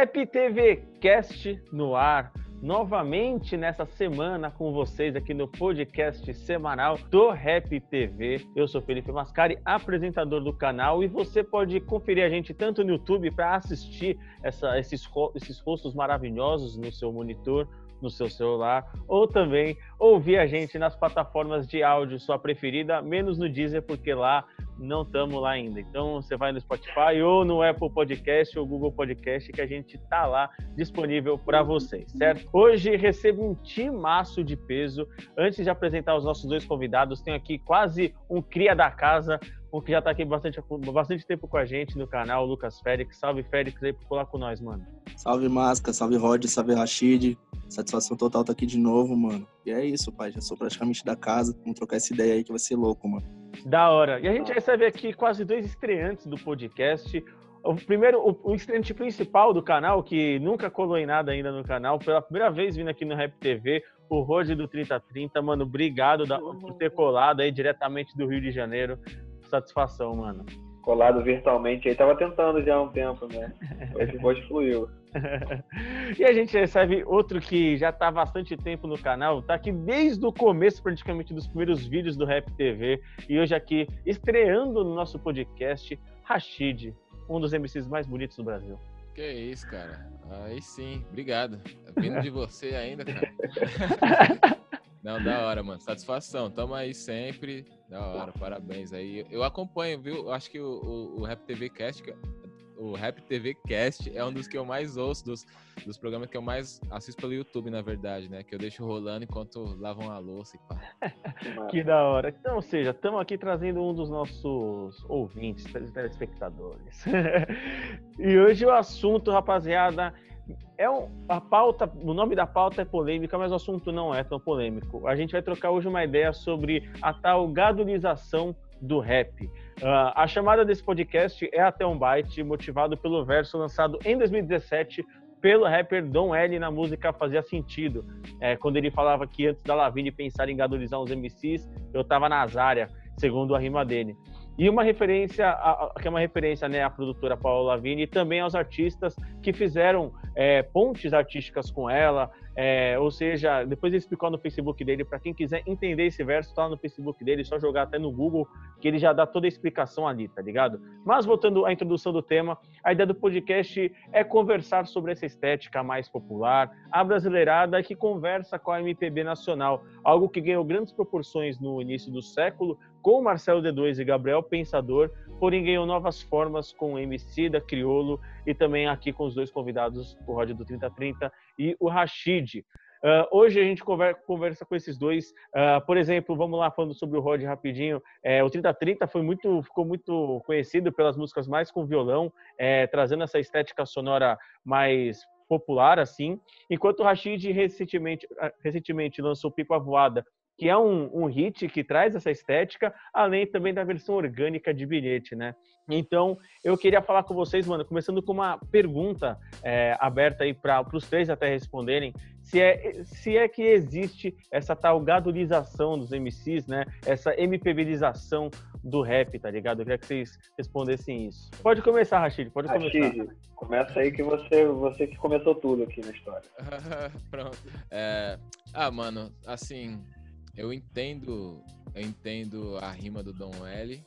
Rap TV Cast no ar. Novamente nessa semana com vocês aqui no podcast semanal do Rap TV. Eu sou Felipe Mascari, apresentador do canal, e você pode conferir a gente tanto no YouTube para assistir essa, esses, esses rostos maravilhosos no seu monitor, no seu celular, ou também ouvir a gente nas plataformas de áudio, sua preferida, menos no Deezer, porque lá não estamos lá ainda. Então você vai no Spotify ou no Apple Podcast ou Google Podcast que a gente tá lá disponível para vocês, certo? Hoje recebo um timaço de peso. Antes de apresentar os nossos dois convidados, tenho aqui quase um cria da casa, um que já está aqui bastante, bastante tempo com a gente no canal, o Lucas Félix. Salve, Félix, aí por colar com nós, mano. Salve, Masca, salve, Rod, salve, Rashid. Satisfação total tá aqui de novo, mano. E é isso, pai. Já sou praticamente da casa. Vamos trocar essa ideia aí que vai ser louco, mano. Da hora. E a gente recebe aqui quase dois estreantes do podcast. O primeiro, o, o estreante principal do canal, que nunca colou em nada ainda no canal, pela primeira vez vindo aqui no Rap TV, o Rod do 3030. Mano, obrigado da, por ter colado aí diretamente do Rio de Janeiro. Satisfação, mano. Colado virtualmente aí, tava tentando já há um tempo, né? Hoje, hoje fluiu. e a gente recebe outro que já está há bastante tempo no canal, está aqui desde o começo, praticamente, dos primeiros vídeos do Rap TV, e hoje aqui, estreando no nosso podcast, Rashid, um dos MCs mais bonitos do Brasil. Que isso, cara. Aí sim, obrigado. Vindo de você ainda, cara. Não, da hora, mano. Satisfação. Tamo aí sempre. Da hora, parabéns aí. Eu acompanho, viu? Acho que o, o, o Rap TV Cast, o Rap TV Cast é um dos que eu mais ouço, dos, dos programas que eu mais assisto pelo YouTube, na verdade, né? Que eu deixo rolando enquanto lavam a louça e pá. que da hora. Então, ou seja, estamos aqui trazendo um dos nossos ouvintes, telespectadores. e hoje o assunto, rapaziada, é um, a pauta, o nome da pauta é polêmica, mas o assunto não é tão polêmico. A gente vai trocar hoje uma ideia sobre a tal gadolização do rap. Uh, a chamada desse podcast é até um byte, motivado pelo verso lançado em 2017 pelo rapper Dom L na música Fazia Sentido, é, quando ele falava que antes da Lavigne pensar em gadolizar uns MCs, eu tava na Zária, segundo a rima dele. E uma referência, a, que é uma referência né, à produtora Paula Lavigne e também aos artistas que fizeram é, pontes artísticas com ela, é, ou seja, depois ele explicou no Facebook dele, para quem quiser entender esse verso, tá lá no Facebook dele, só jogar até no Google, que ele já dá toda a explicação ali, tá ligado? Mas voltando à introdução do tema, a ideia do podcast é conversar sobre essa estética mais popular, a brasileirada que conversa com a MPB nacional, algo que ganhou grandes proporções no início do século, com Marcelo D2 e Gabriel Pensador, porém ganhou novas formas com MC da Criolo e também aqui com os dois convidados, o Roger do 3030 e o Rashid. Uh, hoje a gente conversa, com esses dois. Uh, por exemplo, vamos lá falando sobre o Rod rapidinho. É, o 3030 foi muito, ficou muito conhecido pelas músicas mais com violão, é, trazendo essa estética sonora mais popular assim. Enquanto o Rashid recentemente, recentemente lançou Pico a Voada, que é um, um hit que traz essa estética, além também da versão orgânica de bilhete, né? Então, eu queria falar com vocês, mano, começando com uma pergunta é, aberta aí para os três até responderem, se é, se é que existe essa tal gadolização dos MCs, né? Essa MPBização do rap, tá ligado? Eu queria que vocês respondessem isso. Pode começar, Rashid, pode Rashid, começar. começa aí que você, você que começou tudo aqui na história. Pronto. É... Ah, mano, assim, eu entendo, eu entendo a rima do Dom L,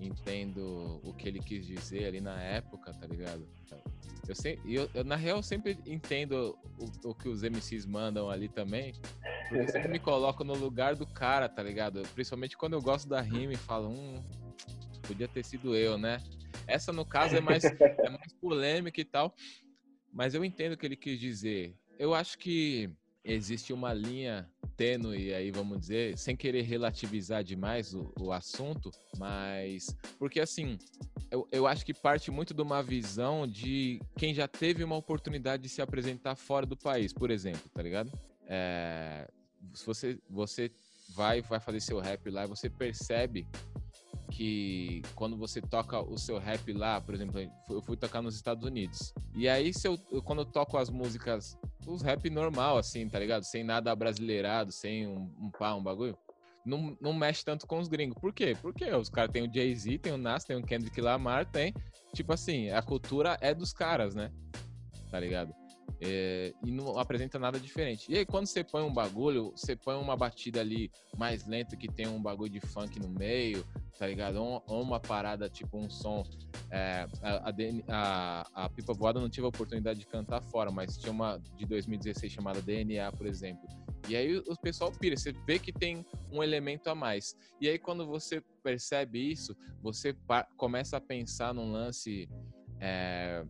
entendo o que ele quis dizer ali na época, tá ligado? Eu, sempre, eu, eu na real, sempre entendo o, o, que os MCs mandam ali também, porque eu sempre me coloco no lugar do cara, tá ligado? Principalmente quando eu gosto da rima e falo, hum, podia ter sido eu, né? Essa, no caso, é mais, é mais polêmica e tal, mas eu entendo o que ele quis dizer. Eu acho que existe uma linha tênue aí, vamos dizer, sem querer relativizar demais o, o assunto, mas porque assim, eu, eu acho que parte muito de uma visão de quem já teve uma oportunidade de se apresentar fora do país, por exemplo, tá ligado? É, se você, você vai, vai fazer seu rap lá, você percebe que quando você toca o seu rap lá, por exemplo, eu fui tocar nos Estados Unidos. E aí, se eu, quando eu toco as músicas, os rap normal, assim, tá ligado? Sem nada brasileirado, sem um, um pá, um bagulho. Não, não mexe tanto com os gringos. Por quê? Porque os caras têm o Jay-Z, tem o Nas, tem o Kendrick Lamar, tem. Tipo assim, a cultura é dos caras, né? tá ligado? É, e não apresenta nada diferente. E aí, quando você põe um bagulho, você põe uma batida ali mais lenta que tem um bagulho de funk no meio, tá ligado? Ou, uma parada, tipo um som. É, a, a, a, Pipa Voada não tive a oportunidade de cantar fora, mas tinha uma de 2016 chamada DNA, por exemplo. E aí o pessoal pira, você vê que tem um elemento a mais. E aí, quando você percebe isso, você começa a pensar num lance. É,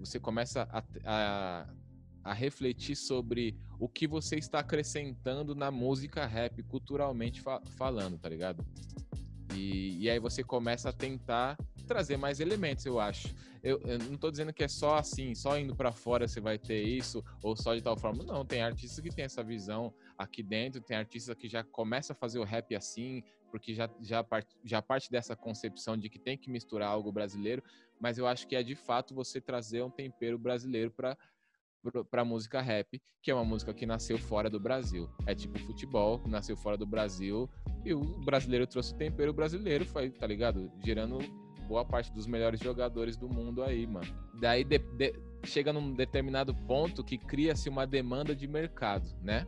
você começa a, a, a, refletir sobre o que você está acrescentando na música rap, culturalmente fa falando, tá ligado? E, e, aí você começa a tentar trazer mais elementos, eu acho. Eu, eu não estou dizendo que é só assim, só indo para fora você vai ter isso, ou só de tal forma. Não, tem artistas que tem essa visão aqui dentro, tem artistas que já começa a fazer o rap assim, porque já, já, part, já parte dessa concepção de que tem que misturar algo brasileiro, mas eu acho que é de fato você trazer um tempero brasileiro para para música rap, que é uma música que nasceu fora do Brasil. É tipo futebol, nasceu fora do Brasil, e o brasileiro trouxe o tempero brasileiro, foi, tá ligado? Gerando boa parte dos melhores jogadores do mundo aí, mano. Daí de, de, chega num determinado ponto que cria-se uma demanda de mercado, né?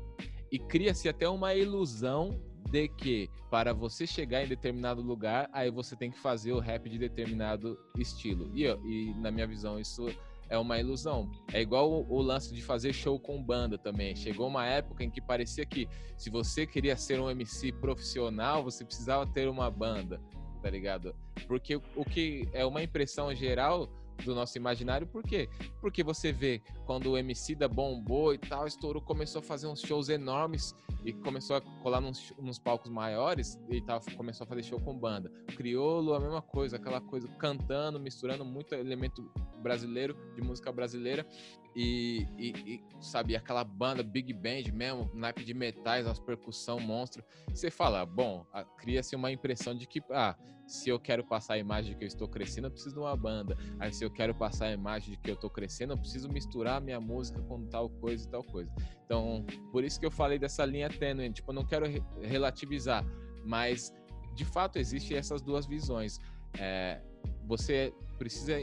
E cria-se até uma ilusão de que para você chegar em determinado lugar, aí você tem que fazer o rap de determinado estilo. E, e na minha visão, isso é uma ilusão. É igual o, o, lance de fazer show com banda também. Chegou uma época em que parecia que se você queria ser um MC profissional, você precisava ter uma banda, tá ligado? Porque o que é uma impressão geral do nosso imaginário, por quê? Porque você vê quando o MC da bombou e tal, estourou, começou a fazer uns shows enormes e começou a colar nos, nos palcos maiores e tal, começou a fazer show com banda. Criolo, a mesma coisa, aquela coisa cantando, misturando muito elemento brasileiro, de música brasileira e, e, e, sabe, aquela banda Big Band mesmo, naipe de metais, as percussão monstro. Você fala, bom, cria-se uma impressão de que, ah, se eu quero passar a imagem de que eu estou crescendo, eu preciso de uma banda. Aí se eu quero passar a imagem de que eu estou crescendo, eu preciso misturar minha música com tal coisa e tal coisa. Então, por isso que eu falei dessa linha tênue, tipo, eu não quero re relativizar, mas de fato existem essas duas visões. É, você precisa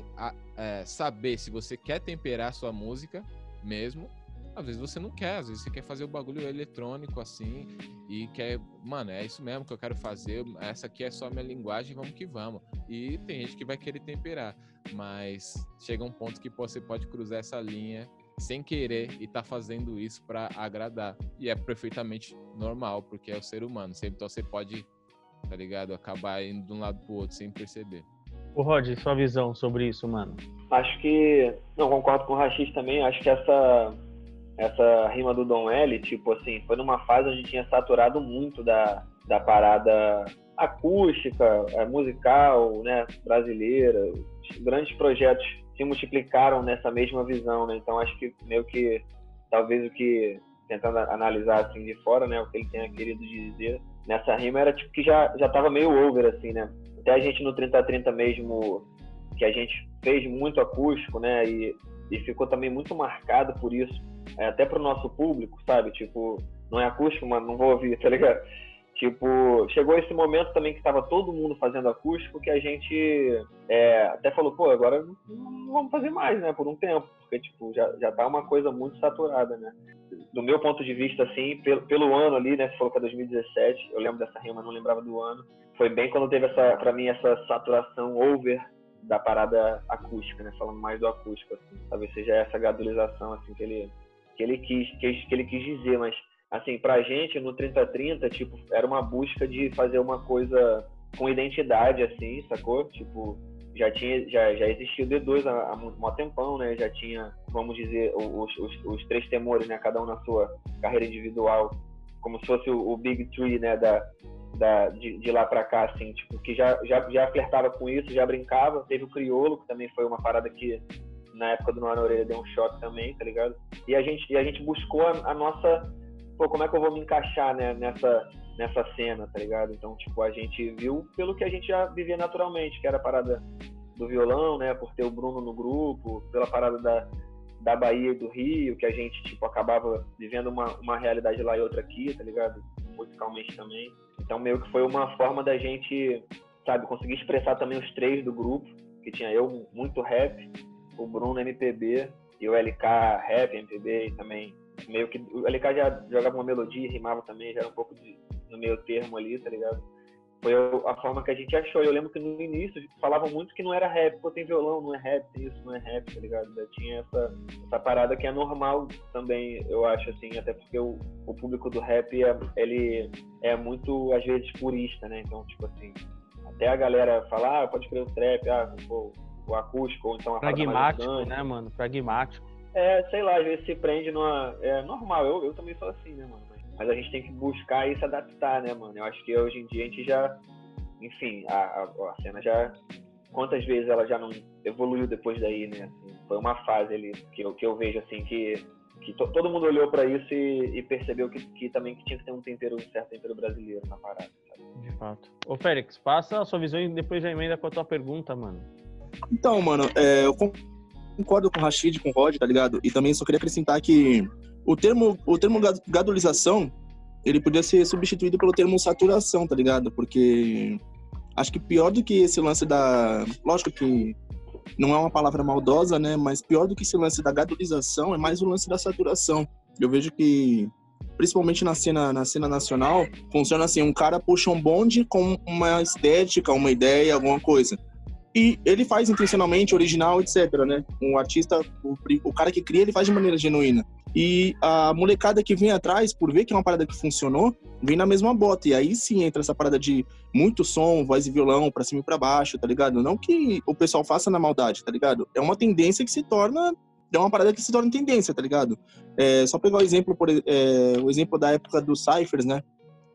é, saber se você quer temperar sua música mesmo. Às vezes você não quer, às vezes você quer fazer o bagulho eletrônico assim e quer, mano, é isso mesmo que eu quero fazer, essa aqui é só a minha linguagem, vamos que vamos. E tem gente que vai querer temperar, mas chega um ponto que você pode cruzar essa linha sem querer e tá fazendo isso para agradar. E é perfeitamente normal, porque é o ser humano. Então você pode, tá ligado? Acabar indo de um lado pro outro sem perceber. O Rod, sua visão sobre isso, mano? Acho que. Não, concordo com o Rachis também. Acho que essa, essa rima do Dom L, tipo assim, foi numa fase onde tinha saturado muito da, da parada acústica, é, musical, né, brasileira. Grandes projetos se multiplicaram nessa mesma visão, né? Então acho que meio que talvez o que tentando analisar assim de fora, né, o que ele tenha querido dizer nessa rima era tipo que já já tava meio over assim, né? Até a gente no 3030 mesmo, que a gente fez muito acústico, né? E, e ficou também muito marcado por isso, é, até pro nosso público, sabe? Tipo, não é acústico, mas não vou ouvir, tá ligado? Tipo, chegou esse momento também que estava todo mundo fazendo acústico que a gente é, até falou, pô, agora não vamos fazer mais, né, por um tempo, porque, tipo, já, já tá uma coisa muito saturada, né. Do meu ponto de vista, assim, pelo, pelo ano ali, né, você falou que é 2017, eu lembro dessa rima, não lembrava do ano, foi bem quando teve essa, para mim, essa saturação over da parada acústica, né? Falando mais do acústico, assim. Talvez seja essa gradualização, assim, que ele, que ele quis, que, que ele quis dizer, mas, assim, pra gente, no 3030, tipo, era uma busca de fazer uma coisa com identidade, assim, sacou? Tipo, já tinha, já, já existia o D2 há, há um tempão, né? Já tinha, vamos dizer, os, os, os, três temores, né? Cada um na sua carreira individual, como se fosse o, o Big Tree, né? Da, da, de, de, lá para cá, assim, tipo, que já, já, já flertava com isso, já brincava. Teve o Criolo, que também foi uma parada que na época do Noir na Orelha deu um choque também, tá ligado? E a gente, e a gente buscou a, a, nossa, pô, como é que eu vou me encaixar, né, nessa, nessa cena, tá ligado? Então, tipo, a gente viu pelo que a gente já vivia naturalmente, que era a parada do violão, né, por ter o Bruno no grupo, pela parada da, da Bahia e do Rio, que a gente, tipo, acabava vivendo uma, uma realidade lá e outra aqui, tá ligado? Musicalmente também. Então, meio que foi uma forma da gente, sabe, conseguir expressar também os três do grupo, que tinha eu muito rap, o Bruno MPB e o LK rap, MPB também meio que o LK já jogava uma melodia, rimava também, já era um pouco de, no meio termo ali, tá ligado? Foi a forma que a gente achou. Eu lembro que no início falavam muito que não era rap, pô, tem violão, não é rap, tem isso, não é rap, tá ligado? Já tinha essa, essa parada que é normal também, eu acho, assim, até porque o, o público do rap, é, ele é muito, às vezes, purista, né? Então, tipo assim, até a galera falar, ah, pode crer o trap, ah, pô, o acústico, ou então a Pragmático, né, mano? Pragmático. É, sei lá, às vezes se prende numa. É normal, eu, eu também sou assim, né, mano? Mas a gente tem que buscar e se adaptar, né, mano? Eu acho que hoje em dia a gente já. Enfim, a, a, a cena já. Quantas vezes ela já não evoluiu depois daí, né? Assim, foi uma fase ali que eu, que eu vejo, assim, que, que to, todo mundo olhou para isso e, e, percebeu que, que também que tinha que ter um tempero, um certo tempero brasileiro na parada, sabe? De fato. Ô, Félix, passa a sua visão e depois já emenda com a tua pergunta, mano. Então, mano, é, eu concordo com o Rashid, com o Rod, tá ligado? E também só queria acrescentar que o termo, o termo gadulização, ele podia ser substituído pelo termo saturação, tá ligado? Porque acho que pior do que esse lance da. Lógico que não é uma palavra maldosa, né? Mas pior do que esse lance da gadulização é mais o lance da saturação. Eu vejo que, principalmente na cena, na cena nacional, funciona assim: um cara puxa um bonde com uma estética, uma ideia, alguma coisa. E ele faz intencionalmente, original, etc, né? Um artista, o, o cara que cria, ele faz de maneira genuína. E a molecada que vem atrás, por ver que é uma parada que funcionou, vem na mesma bota. E aí sim entra essa parada de muito som, voz e violão, pra cima e pra baixo, tá ligado? Não que o pessoal faça na maldade, tá ligado? É uma tendência que se torna. É uma parada que se torna tendência, tá ligado? É, só pegar o exemplo, por, é, o exemplo da época dos Cyphers, né?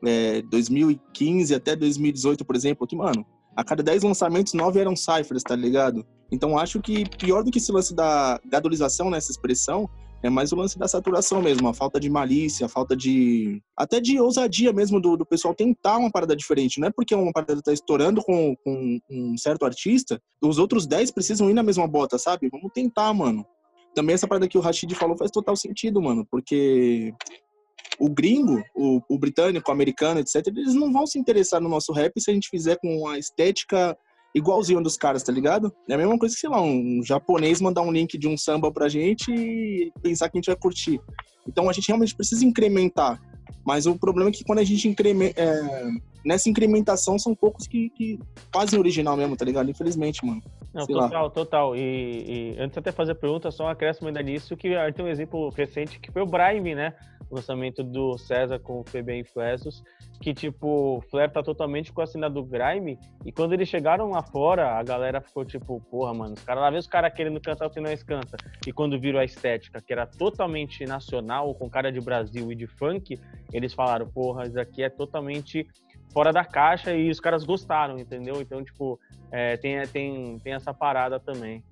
É, 2015 até 2018, por exemplo, que, mano, a cada 10 lançamentos, 9 eram ciphers, tá ligado? Então acho que pior do que esse lance da gadolização nessa expressão, é mais o lance da saturação mesmo, a falta de malícia, a falta de. até de ousadia mesmo do, do pessoal tentar uma parada diferente. Não é porque uma parada tá estourando com, com um certo artista, os outros 10 precisam ir na mesma bota, sabe? Vamos tentar, mano. Também essa parada que o Rashid falou faz total sentido, mano, porque o gringo, o, o, britânico, o americano, etc., eles não vão se interessar no nosso rap se a gente fizer com a estética igualzinho dos caras, tá ligado? É a mesma coisa que, sei lá, um japonês mandar um link de um samba pra gente e pensar que a gente vai curtir. Então a gente realmente precisa incrementar. Mas o problema é que quando a gente incrementa. É, nessa incrementação são poucos que, que fazem original mesmo, tá ligado? Infelizmente, mano. Não, Sei total, lá. total. E, e, antes de até fazer a pergunta, só um acréscimo ainda nisso, que tem um exemplo recente que foi o Brime, né? lançamento do César com o FB Influencers, que, tipo, flerta totalmente com a cena do Grime. E quando eles chegaram lá fora, a galera ficou tipo, porra, mano, os caras lá vê os caras querendo cantar o que nós canta. E quando viram a estética, que era totalmente nacional, com cara de Brasil e de funk, eles falaram, porra, isso aqui é totalmente fora da caixa e os caras gostaram, entendeu? Então, tipo, é, tem, tem, tem essa parada também.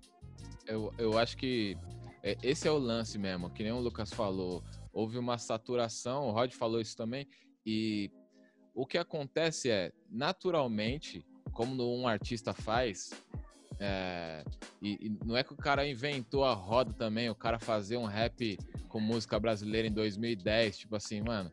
Eu, eu acho que é, esse é o lance mesmo, que nem o Lucas falou houve uma saturação, o Rod falou isso também, e o que acontece é, naturalmente, como um artista faz, é, e, e, não é que o cara inventou a roda também, o cara fazer um rap com música brasileira em 2010, tipo assim, mano,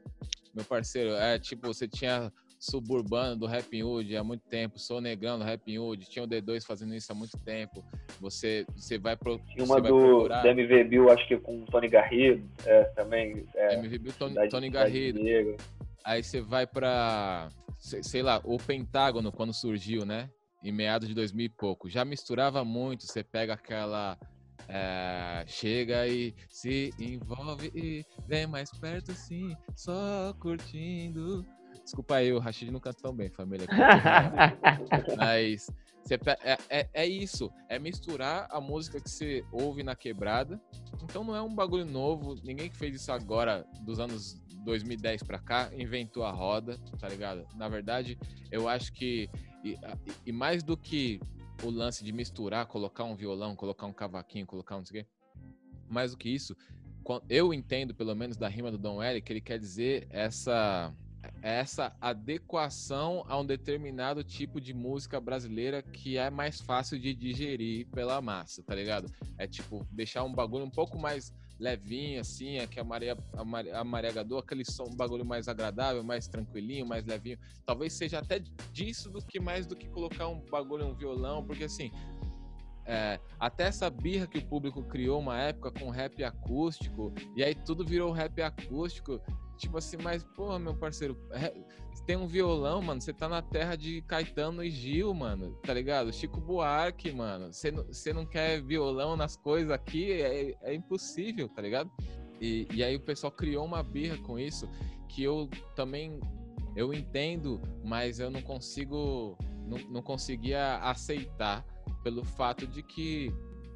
meu parceiro, é tipo, você tinha suburbano do Rap Hood há muito tempo, sou negão do Rap Hood, tinha o D2 fazendo isso há muito tempo. Você, você vai pro. Tinha uma do, procurar... do MV Bill, acho que com o Tony Garrido, é, também. É, MV Bill, Tony, Tony Garrido. Aí você vai pra. Sei lá, o Pentágono, quando surgiu, né? Em meados de 2000 e pouco. Já misturava muito, você pega aquela. É, chega e se envolve e vem mais perto, sim, só curtindo Desculpa aí, o Rashid não canta tão bem, família. Mas é, é, é, isso, é misturar a música que você ouve na quebrada. Então não é um bagulho novo, ninguém que fez isso agora, dos anos 2010 pra cá, inventou a roda, tá ligado? Na verdade, eu acho que, e, e mais do que o lance de misturar, colocar um violão, colocar um cavaquinho, colocar um não sei o quê, mais do que isso, eu entendo, pelo menos da rima do Dom L, que ele quer dizer essa essa adequação a um determinado tipo de música brasileira que é mais fácil de digerir pela massa, tá ligado? É tipo, deixar um bagulho um pouco mais levinho, assim, é que a Maria, a Maria, a Maria Gadot, aquele som, um bagulho mais agradável, mais tranquilinho, mais levinho. Talvez seja até disso do que mais do que colocar um bagulho, um violão, porque assim, é, até essa birra que o público criou uma época com rap acústico, e aí tudo virou rap acústico. Tipo assim, mas, porra, meu parceiro, é, tem um violão, mano, você tá na terra de Caetano e Gil, mano, tá ligado? Chico Buarque, mano. Você não quer violão nas coisas aqui, é, é impossível, tá ligado? E, e aí o pessoal criou uma birra com isso, que eu também, eu entendo, mas eu não consigo, não, não conseguia aceitar pelo fato de que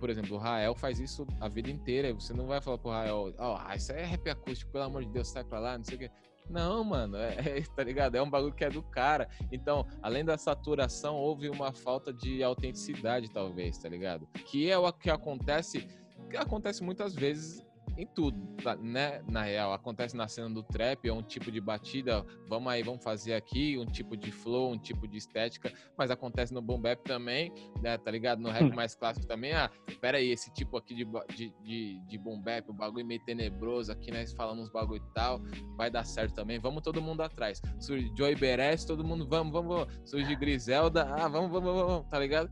por exemplo, o Rael faz isso a vida inteira. Você não vai falar pro Rael, ó, oh, isso é rap acústico, pelo amor de Deus, sai pra lá, não sei o quê. Não, mano, é, é, tá ligado? É um bagulho que é do cara. Então, além da saturação, houve uma falta de autenticidade, talvez, tá ligado? Que é o que acontece, que acontece muitas vezes em tudo, tá, né? Na real, acontece na cena do trap, é um tipo de batida, vamos aí, vamos fazer aqui, um tipo de flow, um tipo de estética, mas acontece no boom bap também, né? Tá ligado? No rap mais clássico também, ah, pera aí, esse tipo aqui de, de, de, de boom bap, o bagulho meio tenebroso, aqui nós falamos bagulho e tal, vai dar certo também, vamos todo mundo atrás. Surge Joey Beres, todo mundo, vamos, vamos, vamos. Surge Griselda, ah, vamos, vamos, vamos, tá ligado?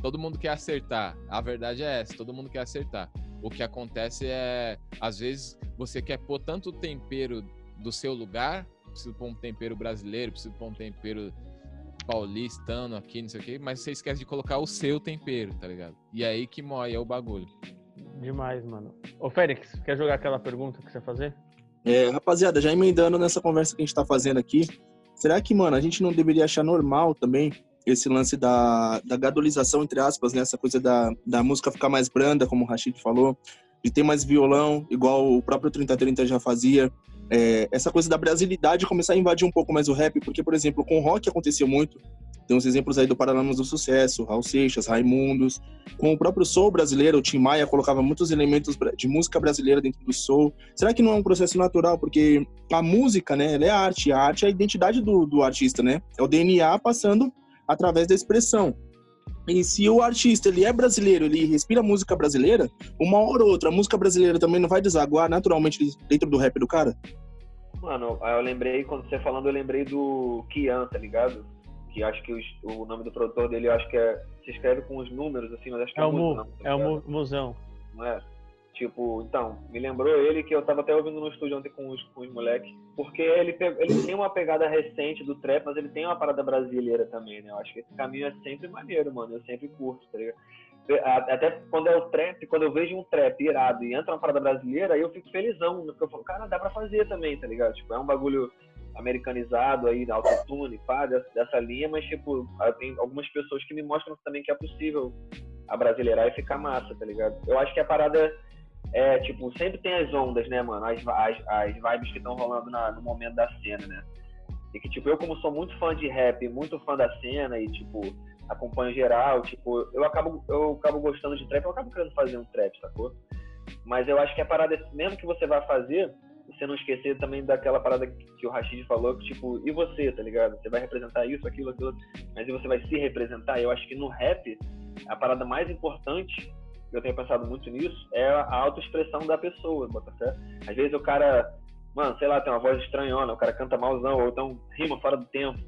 Todo mundo quer acertar, a verdade é essa, todo mundo quer acertar. O que acontece é, às vezes, você quer pôr tanto tempero do seu lugar, preciso pôr um tempero brasileiro, preciso pôr um tempero paulistano aqui, não sei o quê, mas você esquece de colocar o seu tempero, tá ligado? E é aí que moia o bagulho. Demais, mano. Ô, Félix, quer jogar aquela pergunta que você fazer? É, rapaziada, já emendando nessa conversa que a gente tá fazendo aqui, será que, mano, a gente não deveria achar normal também esse lance da, da gadolização, entre aspas, né? Essa coisa da, da música ficar mais branda, como o Rashid falou, de ter mais violão, igual o próprio 3030 já fazia. É, essa coisa da brasilidade começar a invadir um pouco mais o rap, porque, por exemplo, com o rock aconteceu muito. Tem uns exemplos aí do Paralamas do Sucesso, Raul Seixas, Raimundos. Com o próprio soul brasileiro, o Tim Maia colocava muitos elementos de música brasileira dentro do soul. Será que não é um processo natural? Porque a música, né, ela é arte. A arte é a identidade do, do artista, né? É o DNA passando através da expressão. E se o artista ele é brasileiro, ele respira música brasileira, uma hora ou outra, a música brasileira também não vai desaguar naturalmente dentro do rap do cara? Mano, eu lembrei, quando você falando, eu lembrei do Kian, tá ligado? Que acho que os, o nome do produtor dele, eu acho que é. Se escreve com os números, assim, mas acho que é, é o Mu, não, tá é o Musão. Não é? Tipo, então, me lembrou ele que eu tava até ouvindo no estúdio ontem com os, com os moleques. Porque ele, ele tem uma pegada recente do trap, mas ele tem uma parada brasileira também, né? Eu acho que esse caminho é sempre maneiro, mano. Eu sempre curto, tá ligado? Até quando é o trap, quando eu vejo um trap irado e entra uma parada brasileira, aí eu fico felizão, porque eu falo, cara, dá pra fazer também, tá ligado? Tipo, é um bagulho americanizado aí, autotune, pá, dessa, dessa linha, mas, tipo, tem algumas pessoas que me mostram também que é possível a brasileirar e ficar massa, tá ligado? Eu acho que a parada é, tipo, sempre tem as ondas, né, mano? As, as, as vibes que estão rolando na, no momento da cena, né? E que, tipo, eu como sou muito fã de rap, muito fã da cena e, tipo, acompanho geral, tipo, eu acabo, eu acabo gostando de trap, eu acabo querendo fazer um trap, sacou? Mas eu acho que a parada, mesmo que você vá fazer, você não esquecer também daquela parada que o Rashid falou, que, tipo, e você, tá ligado? Você vai representar isso, aquilo, aquilo, mas e você vai se representar? Eu acho que no rap, a parada mais importante eu tenho pensado muito nisso, é a autoexpressão da pessoa, bota. Às vezes o cara, mano, sei lá, tem uma voz estranhona, o cara canta malzão, ou então rima fora do tempo.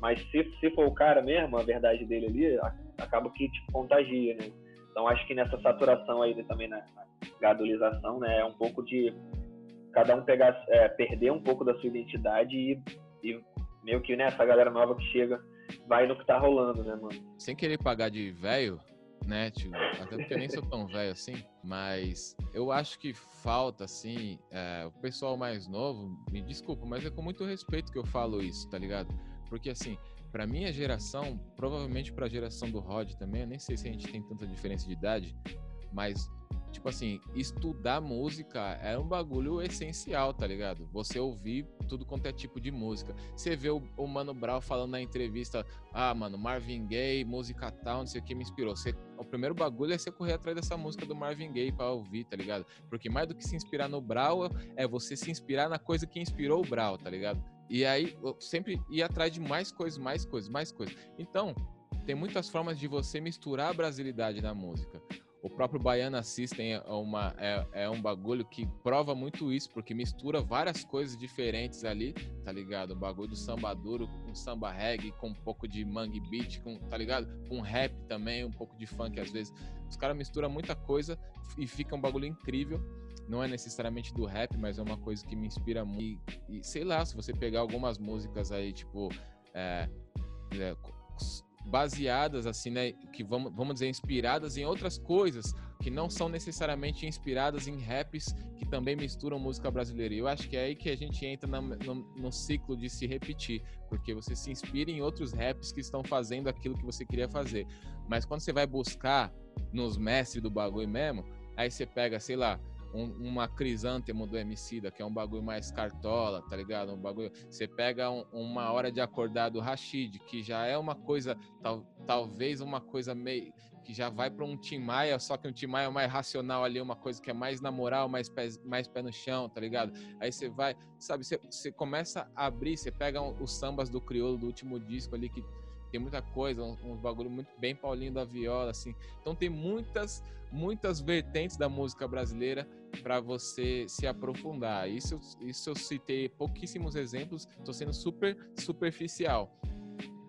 Mas se, se for o cara mesmo, a verdade dele ali, acaba que tipo, contagia, né? Então acho que nessa saturação aí também na, na gradualização, né, é um pouco de cada um pegar, é, perder um pouco da sua identidade e, e meio que né, galera nova que chega vai no que tá rolando, né, mano? Sem querer pagar de velho, né, tio? Até porque eu nem sou tão velho assim, mas eu acho que falta, assim, é, o pessoal mais novo, me desculpa, mas é com muito respeito que eu falo isso, tá ligado? Porque, assim, pra minha geração, provavelmente pra geração do Rod também, eu nem sei se a gente tem tanta diferença de idade, mas tipo assim, estudar música é um bagulho essencial, tá ligado? Você ouvir tudo quanto é tipo de música. Você vê o, o Mano Brown falando na entrevista, ah, mano, Marvin Gaye, música tal, não sei o que me inspirou. Você, o primeiro bagulho é você correr atrás dessa música do Marvin Gaye pra ouvir, tá ligado? Porque mais do que se inspirar no Brown, é você se inspirar na coisa que inspirou o Brown, tá ligado? E aí, sempre ir atrás de mais coisas, mais coisas, mais coisas. Então, tem muitas formas de você misturar a brasilidade na música. O próprio Baiana System é, uma, é, é, um bagulho que prova muito isso, porque mistura várias coisas diferentes ali, tá ligado? O bagulho do samba duro com samba reggae, com um pouco de mangue beat, com, tá ligado? Com rap também, um pouco de funk às vezes. Os caras misturam muita coisa e fica um bagulho incrível. Não é necessariamente do rap, mas é uma coisa que me inspira muito. E, e sei lá, se você pegar algumas músicas aí, tipo. É, é, baseadas, assim, né? Que vamos, vamos dizer, inspiradas em outras coisas que não são necessariamente inspiradas em raps que também misturam música brasileira. E eu acho que é aí que a gente entra na, no, no, ciclo de se repetir, porque você se inspira em outros raps que estão fazendo aquilo que você queria fazer. Mas quando você vai buscar nos mestres do bagulho mesmo, aí você pega, sei lá, um, uma crisântemo do Emicida, que é um bagulho mais cartola, tá ligado? Um bagulho. Você pega um, uma hora de acordar do Rashid, que já é uma coisa, tal, talvez uma coisa meio que já vai para um Tim Maia, só que um Tim Maia mais racional ali, uma coisa que é mais na moral, mais pé, mais pé no chão, tá ligado? Aí você vai, sabe, você, você começa a abrir, você pega os sambas do Criolo do último disco ali, que tem muita coisa, uns, uns bagulho muito bem Paulinho da Viola, assim. Então tem muitas, muitas vertentes da música brasileira para você se aprofundar. Isso, isso eu citei pouquíssimos exemplos, estou sendo super superficial.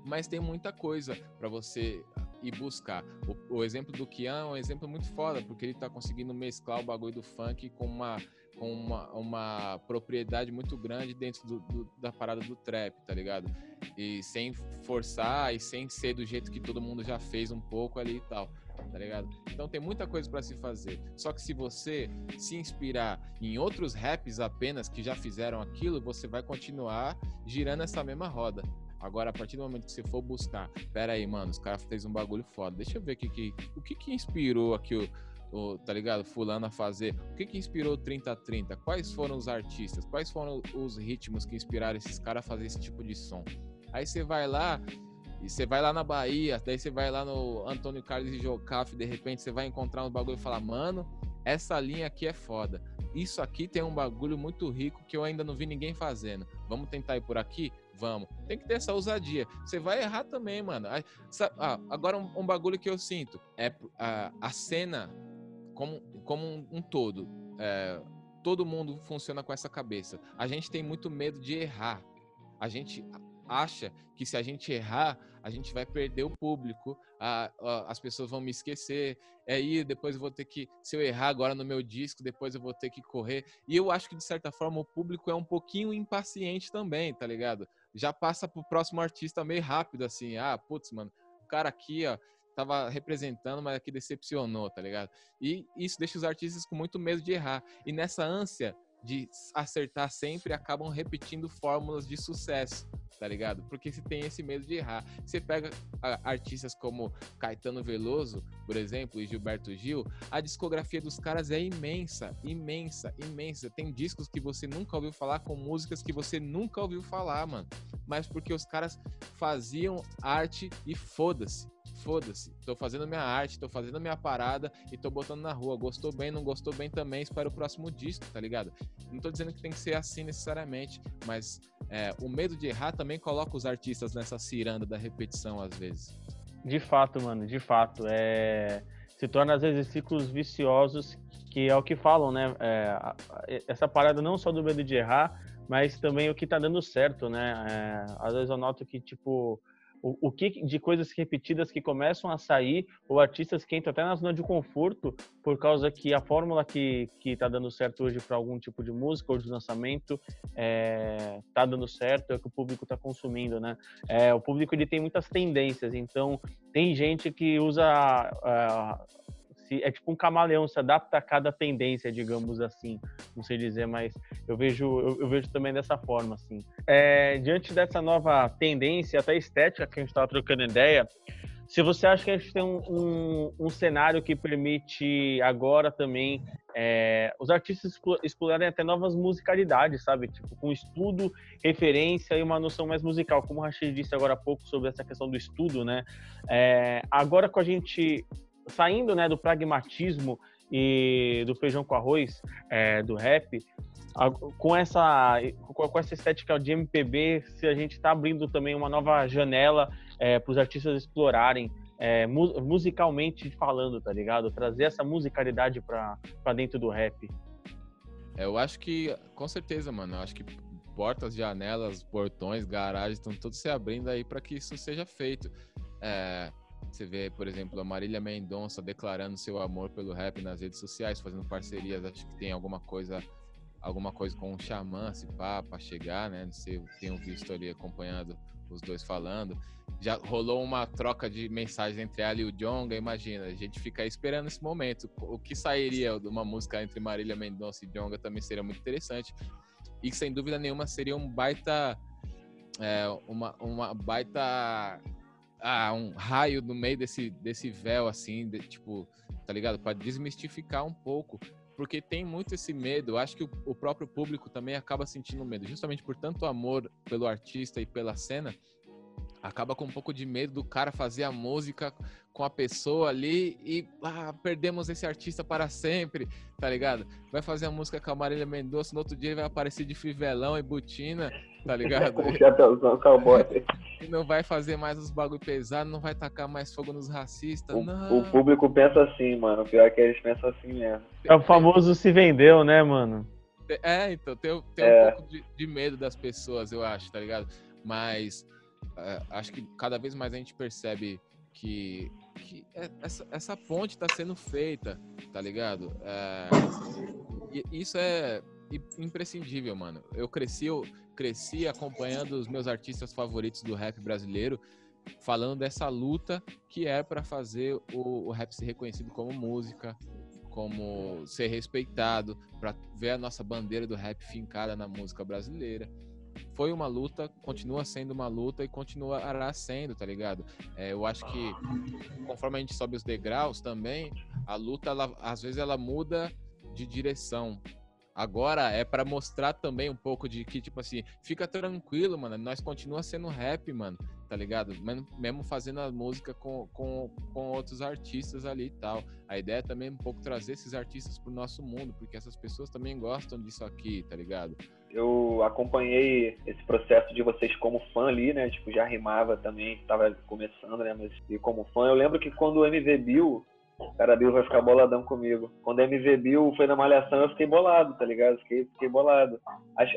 Mas tem muita coisa para você ir buscar. O, o, exemplo do Kian é um exemplo muito foda, porque ele está conseguindo mesclar o bagulho do funk com uma com uma, uma propriedade muito grande dentro do, do, da parada do trap, tá ligado? E sem forçar e sem ser do jeito que todo mundo já fez um pouco ali e tal, tá ligado? Então tem muita coisa para se fazer. Só que se você se inspirar em outros raps apenas que já fizeram aquilo, você vai continuar girando essa mesma roda. Agora, a partir do momento que você for buscar, pera aí, mano, os caras fez um bagulho foda. Deixa eu ver que, que, o que que inspirou aqui o o, tá ligado? Fulano a fazer. O que que inspirou o 3030? Quais foram os artistas? Quais foram os ritmos que inspiraram esses caras a fazer esse tipo de som? Aí você vai lá e você vai lá na Bahia, daí você vai lá no Antônio Carlos e Jocaf, de repente você vai encontrar um bagulho e falar, mano, essa linha aqui é foda. Isso aqui tem um bagulho muito rico que eu ainda não vi ninguém fazendo. Vamos tentar ir por aqui? Vamos. Tem que ter essa ousadia. Você vai errar também, mano. Ah, agora um, bagulho que eu sinto é a, a cena como, como um, um todo. É, todo mundo funciona com essa cabeça. A gente tem muito medo de errar. A gente acha que se a gente errar, a gente vai perder o público, a, a, as pessoas vão me esquecer, é aí depois eu vou ter que, se eu errar agora no meu disco, depois eu vou ter que correr. E eu acho que de certa forma o público é um pouquinho impaciente também, tá ligado? Já passa pro próximo artista meio rápido, assim, ah, putz, mano, o cara aqui, ó, tava representando, mas que decepcionou, tá ligado? E isso deixa os artistas com muito medo de errar. E nessa ânsia de acertar sempre, acabam repetindo fórmulas de sucesso, tá ligado? Porque se tem esse medo de errar. Você pega artistas como Caetano Veloso, por exemplo, e Gilberto Gil, a discografia dos caras é imensa, imensa, imensa. Tem discos que você nunca ouviu falar, com músicas que você nunca ouviu falar, mano. Mas porque os caras faziam arte e foda-se foda-se. Tô fazendo minha arte, tô fazendo minha parada e tô botando na rua. Gostou bem, não gostou bem também, espero o próximo disco, tá ligado? Não tô dizendo que tem que ser assim necessariamente, mas é, o medo de errar também coloca os artistas nessa ciranda da repetição às vezes. De fato, mano, de fato. É... Se torna às vezes ciclos viciosos, que é o que falam, né? É... Essa parada não só do medo de errar, mas também o que tá dando certo, né? É... Às vezes eu noto que, tipo, o, o que de coisas repetidas que começam a sair, ou artistas que entram até na zona de conforto, por causa que a fórmula que, que tá dando certo hoje para algum tipo de música ou de lançamento é, tá dando certo, é o que o público está consumindo, né? É, o público ele tem muitas tendências, então tem gente que usa uh, se é tipo um camaleão, se adapta a cada tendência, digamos assim. Não sei dizer, mas eu vejo, eu, eu vejo também dessa forma, assim. É, diante dessa nova tendência, até estética que a gente estava trocando ideia, se você acha que a gente tem um, um, um cenário que permite agora também é, os artistas explorarem até novas musicalidades, sabe? Tipo, com estudo, referência e uma noção mais musical, como o Rachid disse agora há pouco sobre essa questão do estudo, né? É, agora com a gente saindo né, do pragmatismo e do feijão com arroz é, do rap, com essa com essa estética de MPB, se a gente está abrindo também uma nova janela é, para os artistas explorarem é, mu musicalmente falando, tá ligado? Trazer essa musicalidade pra dentro do rap. É, eu acho que, com certeza, mano. Eu acho que portas, janelas, portões, garagens estão todos se abrindo aí para que isso seja feito. É, você vê, por exemplo, a Marília Mendonça declarando seu amor pelo rap nas redes sociais, fazendo parcerias. Acho que tem alguma coisa alguma coisa com o Xamã, se pá, pra chegar, né? Não sei, tenho visto ali acompanhando os dois falando. Já rolou uma troca de mensagens entre ela e o Jonga, imagina, a gente fica esperando esse momento. O que sairia de uma música entre Marília Mendonça e Jonga também seria muito interessante. E sem dúvida nenhuma seria um baita. É, uma, uma baita. Ah, um raio no meio desse, desse véu, assim, de, tipo, tá ligado? Para desmistificar um pouco porque tem muito esse medo. Eu acho que o, o, próprio público também acaba sentindo medo, justamente por tanto amor pelo artista e pela cena, acaba com um pouco de medo do cara fazer a música com a pessoa ali e ah, perdemos esse artista para sempre, tá ligado? Vai fazer a música com a Marília Mendonça, no outro dia ele vai aparecer de fivelão e butina, tá ligado? com chapéuzão cowboy. não vai fazer mais os bagulho pesado, não vai tacar mais fogo nos racistas, o, não. O público pensa assim, mano. Pior é que eles pensam assim mesmo. É o famoso se vendeu, né, mano? É, então, tem, tem é. um pouco de, de medo das pessoas, eu acho, tá ligado? Mas é, acho que cada vez mais a gente percebe que, que é, essa, essa ponte está sendo feita, tá ligado? É, isso é imprescindível, mano. Eu cresci, eu cresci acompanhando os meus artistas favoritos do rap brasileiro, falando dessa luta que é para fazer o, o rap ser reconhecido como música, como ser respeitado, para ver a nossa bandeira do rap fincada na música brasileira foi uma luta, continua sendo uma luta e continuará sendo, tá ligado? É, eu acho que conforme a gente sobe os degraus também, a luta, ela, às vezes ela muda de direção. Agora é para mostrar também um pouco de que, tipo assim, fica tranquilo, mano. Nós continua sendo rap, mano, tá ligado? Mesmo fazendo a música com, com, com outros artistas ali e tal. A ideia é também um pouco trazer esses artistas pro nosso mundo, porque essas pessoas também gostam disso aqui, tá ligado? Eu acompanhei esse processo de vocês como fã ali, né? Tipo, já rimava também, estava começando, né? Mas e como fã, eu lembro que quando o MV Bill o cara Bill vai ficar boladão comigo. Quando a MV Bill foi na malhação, eu fiquei bolado, tá ligado? Fiquei, fiquei bolado.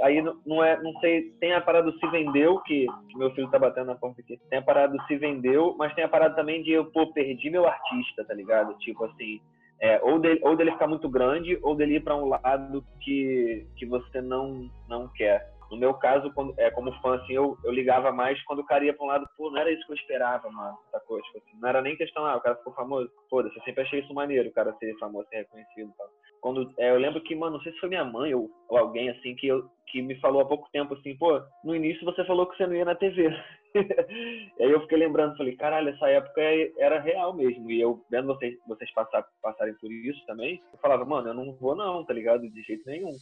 Aí não é, não sei, tem a parada do se vendeu, que, que meu filho tá batendo na porta aqui. Tem a parada do se vendeu, mas tem a parada também de eu, pô, perdi meu artista, tá ligado? Tipo assim, é, ou, dele, ou dele ficar muito grande, ou dele ir pra um lado que, que você não, não quer. No meu caso, quando, é, como fã, assim, eu, eu ligava mais quando o cara ia pra um lado, pô, não era isso que eu esperava, mano, sacou? Tipo assim, não era nem questão, ah, o cara ficou famoso. Foda-se, eu sempre achei isso maneiro, o cara ser famoso, ser reconhecido e tal. Quando, é, eu lembro que, mano, não sei se foi minha mãe ou, ou alguém, assim, que, eu, que me falou há pouco tempo, assim, pô, no início você falou que você não ia na TV. e aí eu fiquei lembrando, falei, caralho, essa época era real mesmo. E eu, vendo vocês, vocês passar, passarem por isso também, eu falava, mano, eu não vou não, tá ligado? De jeito nenhum.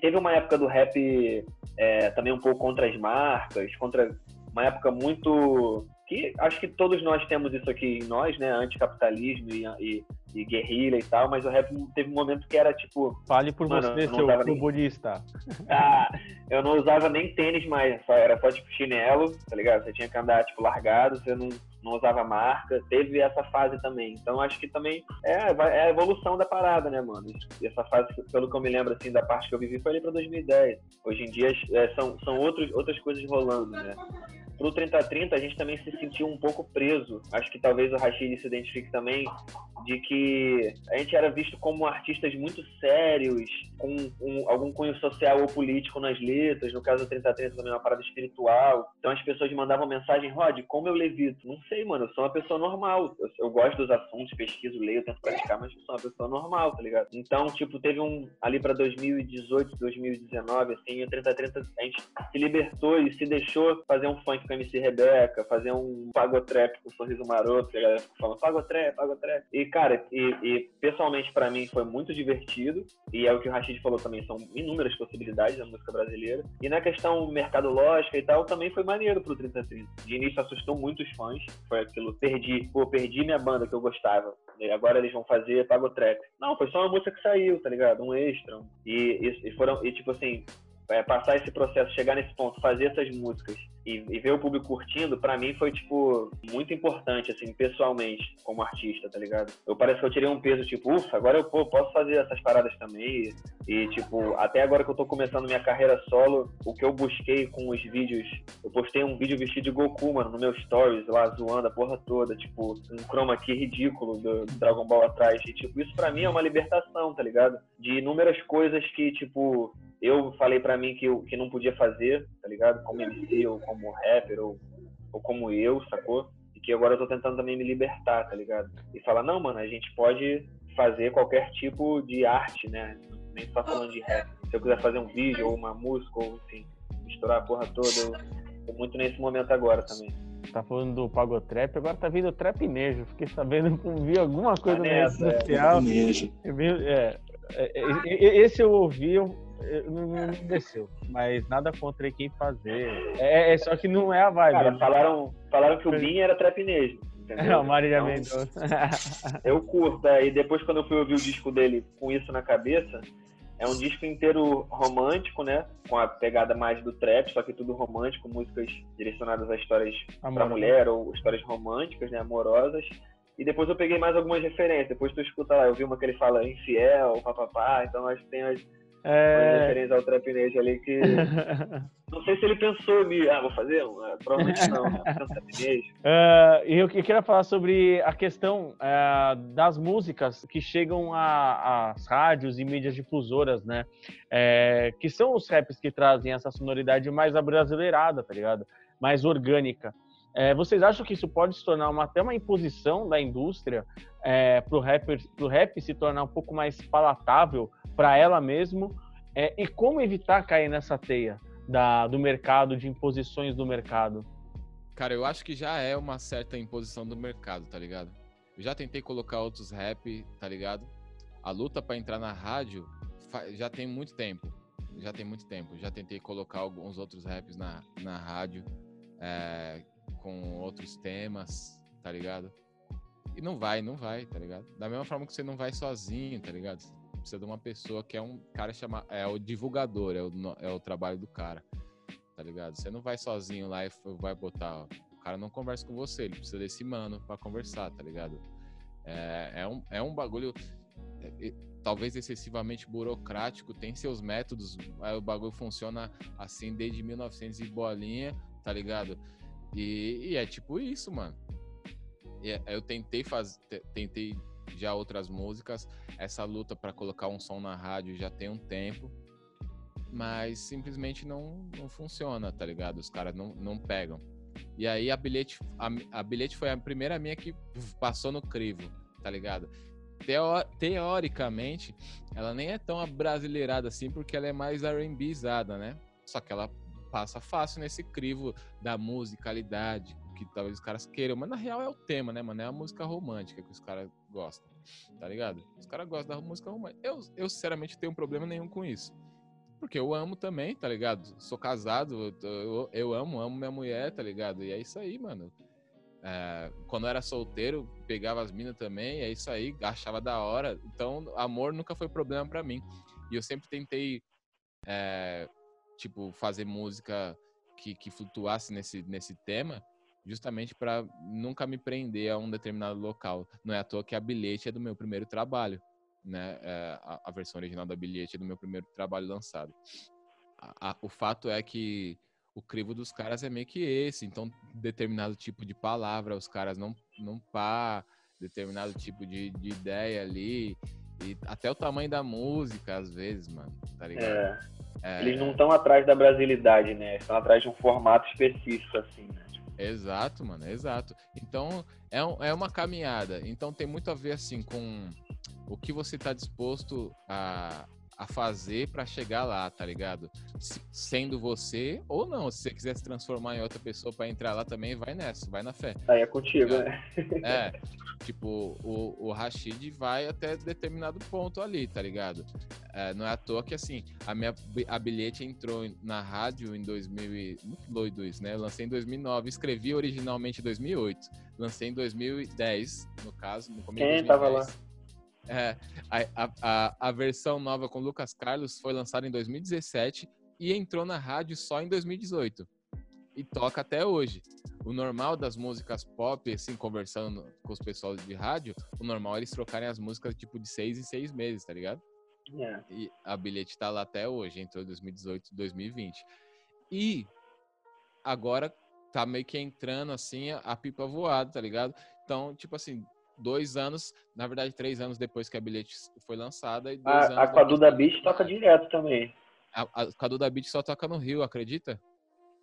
Teve uma época do rap é, também um pouco contra as marcas, contra uma época muito que acho que todos nós temos isso aqui em nós, né? Anticapitalismo e, e, e guerrilha e tal, mas o rap teve um momento que era tipo. Fale por mano, você, seu futebolista. Nem... Ah, eu não usava nem tênis mais, só, era só tipo chinelo, tá ligado? Você tinha que andar tipo largado, você não, não usava marca. Teve essa fase também. Então acho que também é, é a evolução da parada, né, mano? Essa fase, pelo que eu me lembro assim, da parte que eu vivi, foi ali pra 2010. Hoje em dia é, são, são outros, outras coisas rolando, né? Pro 30-30 a gente também se sentiu um pouco preso. Acho que talvez o Rashid se identifique também de que a gente era visto como artistas muito sérios, com um, algum cunho social ou político nas letras. No caso do 30-30 também é uma parada espiritual. Então as pessoas mandavam mensagem, Rod, como eu levito? Não sei, mano, eu sou uma pessoa normal. Eu, eu gosto dos assuntos, pesquiso, leio, tento praticar, mas eu sou uma pessoa normal, tá ligado? Então, tipo, teve um ali pra 2018, 2019, assim, o 30-30 a gente se libertou e se deixou fazer um funk com a MC Rebeca, fazer um pagotrap com um sorriso maroto, que a galera ficou falando pagotrap, pagotrap. E, cara, e, e pessoalmente para mim foi muito divertido, e é o que o Rashid falou também, são inúmeras possibilidades da música brasileira. E na questão mercadológica e tal, também foi maneiro pro 3030. De início assustou muitos fãs, foi aquilo, perdi, pô, perdi minha banda que eu gostava. E agora eles vão fazer pagotrap. Não, foi só uma música que saiu, tá ligado? Um extra. E, e, e foram, e tipo assim, é, passar esse processo, chegar nesse ponto, fazer essas músicas e, e ver o público curtindo, para mim foi, tipo, muito importante, assim, pessoalmente, como artista, tá ligado? Eu parece que eu tirei um peso, tipo, ufa, agora eu pô, posso fazer essas paradas também. E, tipo, até agora que eu tô começando minha carreira solo, o que eu busquei com os vídeos, eu postei um vídeo vestido de Goku, mano, no meu stories, lá zoando a porra toda, tipo, um chroma key ridículo do, Dragon Ball atrás. E, tipo, isso pra mim é uma libertação, tá ligado? De inúmeras coisas que, tipo, eu falei para mim que, eu, que não podia fazer, tá ligado? Como MC ou como rapper ou, ou como eu, sacou? E que agora eu tô tentando também me libertar, tá ligado? E falar, não, mano, a gente pode fazer qualquer tipo de arte, né? Nem só falando de rap. Se eu quiser fazer um vídeo ou uma música, ou enfim, misturar a porra toda, eu tô muito nesse momento agora também. Tá falando do Pagotrap, agora tá vindo o Trapnejo. Fiquei sabendo que vi alguma coisa tá nessa, no social. É, é, é, esse eu ouvi, eu não, não desceu. Mas nada contra quem fazer. É, é, só que não é a vibe. Cara, né? falaram, falaram que o Bin era trapnejo. É, o Marília então, Mendonça. eu curto, é, e depois quando eu fui ouvir o disco dele com isso na cabeça, é um disco inteiro romântico, né? Com a pegada mais do trap, só que tudo romântico, músicas direcionadas a histórias para mulher ou histórias românticas, né? Amorosas. E depois eu peguei mais algumas referências. Depois tu escuta lá, eu vi uma que ele fala infiel, papapá. Então acho que tem as, é... Uma referência ao Trapinês ali que. não sei se ele pensou em mim. Ah, vou fazer? Uh, provavelmente não. Né? uh, eu, eu queria falar sobre a questão uh, das músicas que chegam às rádios e mídias difusoras, né? É, que são os raps que trazem essa sonoridade mais abrasileirada, tá ligado? Mais orgânica. É, vocês acham que isso pode se tornar uma, até uma imposição da indústria é, para o rap se tornar um pouco mais palatável para ela mesmo é, e como evitar cair nessa teia da, do mercado, de imposições do mercado? Cara, eu acho que já é uma certa imposição do mercado, tá ligado? Eu já tentei colocar outros rap, tá ligado? A luta para entrar na rádio já tem muito tempo. Já tem muito tempo. Já tentei colocar alguns outros raps na, na rádio é, com outros temas, tá ligado? E não vai, não vai, tá ligado? Da mesma forma que você não vai sozinho, tá ligado? precisa de uma pessoa que é um cara chamado. É o divulgador, é o, é o trabalho do cara. Tá ligado? Você não vai sozinho lá e vai botar. Ó, o cara não conversa com você, ele precisa desse mano pra conversar, tá ligado? É, é, um, é um bagulho. É, talvez excessivamente burocrático, tem seus métodos, o bagulho funciona assim desde 1900 e bolinha, tá ligado? E, e é tipo isso, mano. É, eu tentei fazer, tentei já outras músicas. Essa luta para colocar um som na rádio já tem um tempo, mas simplesmente não, não funciona, tá ligado? Os caras não, não pegam. E aí a bilhete, a, a bilhete foi a primeira minha que passou no crivo, tá ligado? Teo, teoricamente, ela nem é tão abrasileirada assim, porque ela é mais R&Bzada, né? Só que ela passa fácil nesse crivo da musicalidade, que talvez os caras queiram, mas na real é o tema, né, mano? É a música romântica que os caras gostam, tá ligado? Os caras gostam da música romântica. Eu, eu, sinceramente, tenho um problema nenhum com isso. Porque eu amo também, tá ligado? Sou casado, eu, eu amo, amo minha mulher, tá ligado? E é isso aí, mano. É, quando eu era solteiro, pegava as minas também, é isso aí, achava da hora. Então, amor nunca foi problema para mim. E eu sempre tentei, é, tipo, fazer música que, que flutuasse nesse, nesse tema justamente para nunca me prender a um determinado local. Não é à toa que a bilhete é do meu primeiro trabalho, né? É, a, a, versão original da bilhete é do meu primeiro trabalho lançado. A, a, o fato é que o crivo dos caras é meio que esse, então determinado tipo de palavra os caras não não pá, determinado tipo de, de ideia ali e até o tamanho da música às vezes, mano, tá ligado? É. É... Eles não estão atrás da brasilidade, né? Estão atrás de um formato específico, assim, né? Exato, mano, exato. Então, é, é uma caminhada. Então, tem muito a ver, assim, com o que você está disposto a, a fazer para chegar lá, tá ligado? Sendo você ou não. Se você quiser se transformar em outra pessoa para entrar lá também, vai nessa, vai na fé. Aí é contigo, tá né? É, tipo, o, o Rashid vai até determinado ponto ali, tá ligado? É, não é à toa que, assim, a minha a bilhete entrou na rádio em 2000 muito doido isso, né? Eu lancei em 2009, escrevi originalmente em 2008. Lancei em 2010, no caso, no começo Quem tava lá? É, a, a, a versão nova com Lucas Carlos foi lançada em 2017 e entrou na rádio só em 2018. e toca até hoje. O normal das músicas pop, assim, conversando com os pessoal de rádio, o normal é eles trocarem as músicas tipo de seis em seis meses, tá ligado? É. E a bilhete tá lá até hoje, entre 2018 e 2020. E agora tá meio que entrando assim a pipa voada, tá ligado? Então, tipo assim, dois anos, na verdade, três anos depois que a bilhete foi lançada. E dois A, a da Beach toca direto também. A, a Cadu da Beat só toca no Rio, acredita?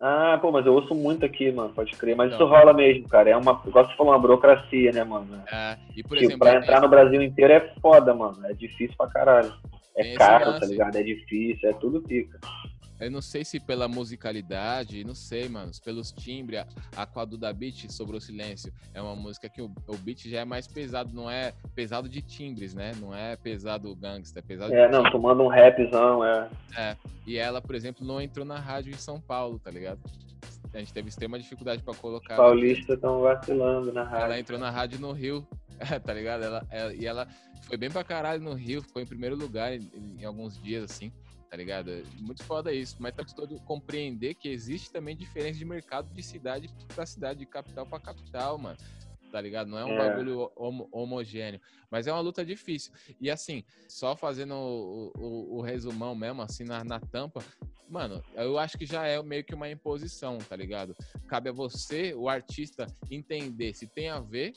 Ah, pô, mas eu ouço muito aqui, mano, pode crer. Mas Então. isso rola mesmo, cara. É uma, igual você falou, uma burocracia, né, mano? É, e por tipo, exemplo, pra entrar no Brasil inteiro é foda, mano. É difícil pra caralho. É caro, tá lance. ligado? É difícil, é tudo pica. Eu não sei se pela musicalidade, não sei, mano, pelos timbres, a, a Cadu da Beat sobre o silêncio é uma música que o, o beat já é mais pesado, não é pesado de timbres, né? Não é pesado gangsta, é pesado É, não, tomando um rapzão, é. E ela, por exemplo, não entrou na rádio em São Paulo, tá ligado? A gente teve extrema dificuldade pra colocar. ela. Paulistas estão vacilando na Ela rádio. entrou na rádio no Rio, tá ligado? Ela, ela- e ela foi bem pra caralho no Rio, ficou em primeiro lugar em, em alguns dias, assim, tá ligado? Muito foda isso. Mas tá todo compreender que existe também diferença de mercado de cidade pra cidade, de capital pra capital, mano. Tá ligado? Não é um É. bagulho homo- homogêneo. Mas é uma luta difícil. E assim, só fazendo o, o- o resumão mesmo, assim, na, na tampa, mano, eu acho que já é meio que uma imposição, tá ligado? Cabe a você, o artista, entender se tem a ver,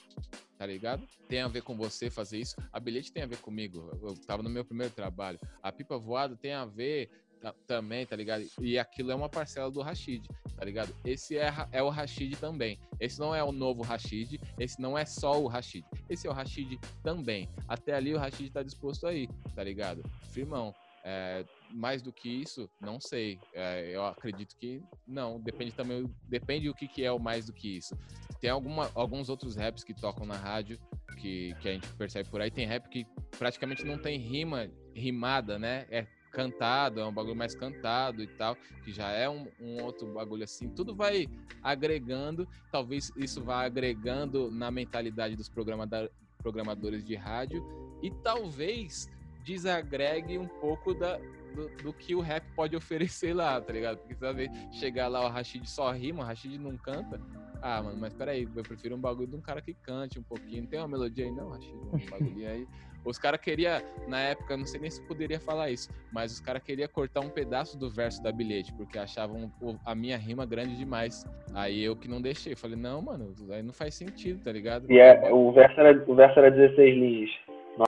tá ligado? Tem a ver com você fazer isso. A bilhete tem a ver comigo. Eu tava no meu primeiro trabalho. A pipa voada tem a ver ta- também, tá ligado? E aquilo é uma parcela do Rashid, tá ligado? Esse é, é o Rashid também. Esse não é o novo Rashid, esse não é só o Rashid. Esse é o Rashid também. Até ali o Rashid tá disposto aí, tá ligado? Firmão. É, mais do que isso, não sei. É, eu acredito que não. Depende também, depende do que, que é o mais do que isso. Tem alguma, alguns outros raps que tocam na rádio que, que a gente percebe por aí. Tem rap que praticamente não tem rima rimada, né? É cantado, é um bagulho mais cantado e tal, que já é um, um outro bagulho assim. Tudo vai agregando, talvez isso vá agregando na mentalidade dos programadores de rádio e talvez desagregue um pouco da, do, do que o rap pode oferecer lá, tá ligado? Porque talvez chegar lá o Rashid só rima, o Rashid não canta. Ah, mano, mas peraí, eu prefiro um bagulho de um cara que cante um pouquinho. Não tem uma melodia aí, não, Rashid? Um bagulhinho aí. Os caras queriam, na época, não sei nem se poderia falar isso, mas os caras queriam cortar um pedaço do verso da bilhete, porque achavam a minha rima grande demais. Aí eu que não deixei. Falei, não, mano, aí não faz sentido, tá ligado? E é, o, verso era, o verso era 16 linhas.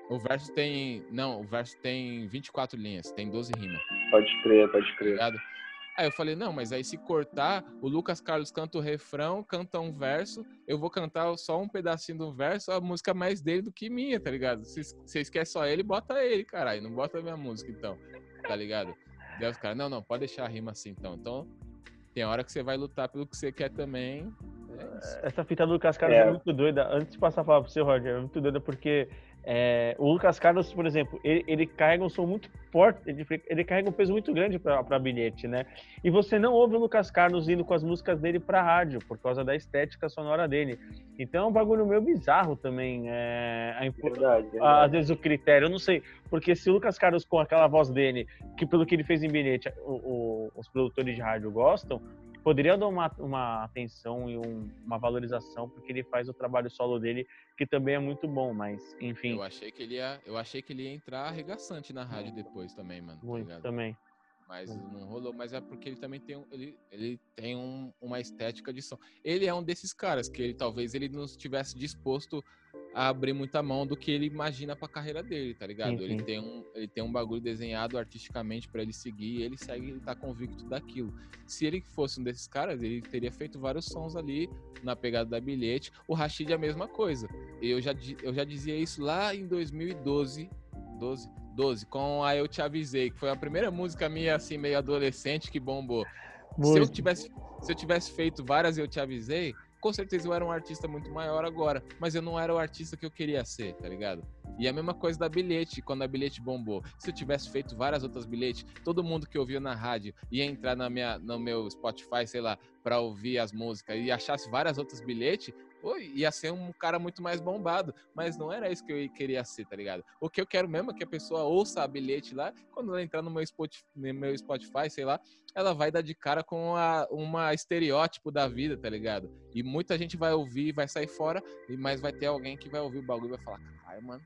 O verso tem. Não, o verso tem 24 linhas, tem 12 rimas, Pode crer, pode tá crer. ligado? Aí eu falei, não, mas aí se cortar, o Lucas Carlos canta o refrão, canta um verso, eu vou cantar só um pedacinho do verso, a música é mais dele do que minha, tá ligado? Vocês vocês querem só ele, bota ele, caralho, não bota a minha música então, tá ligado? Daí os caras, não, não, pode deixar a rima assim então. Então, tem hora que você vai lutar pelo que você quer também. É. Essa fita do Lucas Carlos é. É. muito doida. Antes de passar a palavra pro seu, Roger, é muito doida porque é, o Lucas Carlos, por exemplo, ele, ele carrega um som muito forte, ele, ele carrega um peso muito grande para bilhete, né? E você não ouve o Lucas Carlos indo com as músicas dele pra rádio, por causa da estética sonora dele. Então é um bagulho meio bizarro também. É, a impo- Verdade, às verdade. vezes o critério, eu não sei, porque se o Lucas Carlos com aquela voz dele, que pelo que ele fez em bilhete, o- o- os produtores de rádio gostam, poderia dar uma, uma atenção e um- uma valorização, porque ele faz o trabalho solo dele, que também é muito bom, mas enfim, Eu achei que ele ia, eu achei que ele ia entrar arregaçante na rádio depois também, mano. tá muito ligado? também. Mas não rolou, mas é porque ele também tem, um, ele, ele tem um- uma estética de som. Ele é um desses caras que ele, talvez ele não estivesse disposto a abrir muita mão do que ele imagina pra carreira dele, tá ligado? Sim, Ele tem um, ele tem um bagulho desenhado artisticamente pra ele seguir, e ele segue, ele tá convicto daquilo. Se ele fosse um desses caras, ele teria feito vários sons ali na pegada da bilhete. O Rashid é a mesma coisa. Eu já, eu já dizia isso lá em 2012, 12, 12, com a Eu Te Avisei, que foi a primeira música minha, assim, meio adolescente que bombou. Se eu, tivesse, se eu tivesse feito várias Eu Te Avisei, com certeza eu era um artista muito maior agora, mas eu não era o artista que eu queria ser, tá ligado? E a mesma coisa da bilhete, quando a bilhete bombou. Se eu tivesse feito várias outras bilhetes, todo mundo que ouvia na rádio ia entrar na minha, no meu Spotify, sei lá, para ouvir as músicas e achasse várias outras bilhetes, ia ser um cara muito mais bombado. Mas não era isso que eu queria ser, tá ligado? O que eu quero mesmo é que a pessoa ouça a bilhete lá, quando ela entrar no meu Spotify, no meu Spotify sei lá, ela vai dar de cara com a, uma estereótipo da vida, tá ligado? E muita gente vai ouvir, vai sair fora, mas vai ter alguém que vai ouvir o bagulho e vai falar, caralho, mano,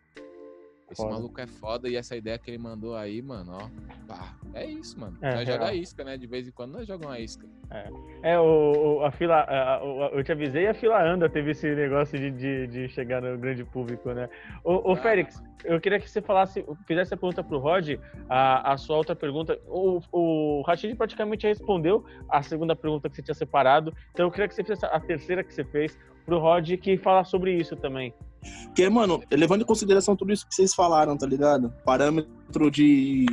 esse foda. maluco é foda e essa ideia que ele mandou aí, mano, ó. Pá, é isso, mano. É, nós joga isca, né? De vez em quando nós jogamos a isca. É, é o, o, a fila. A, a, eu te avisei a fila anda teve esse negócio de, de, de chegar no grande público, né? Ô, ah. Félix, eu queria que você falasse, fizesse a pergunta pro Rod, a, a sua outra pergunta. O, o Rashid praticamente respondeu a segunda pergunta que você tinha separado. Então eu queria que você fizesse a terceira que você fez pro Rod que fala sobre isso também. Que, mano, levando em consideração tudo isso que vocês falaram, tá ligado? Parâmetro de,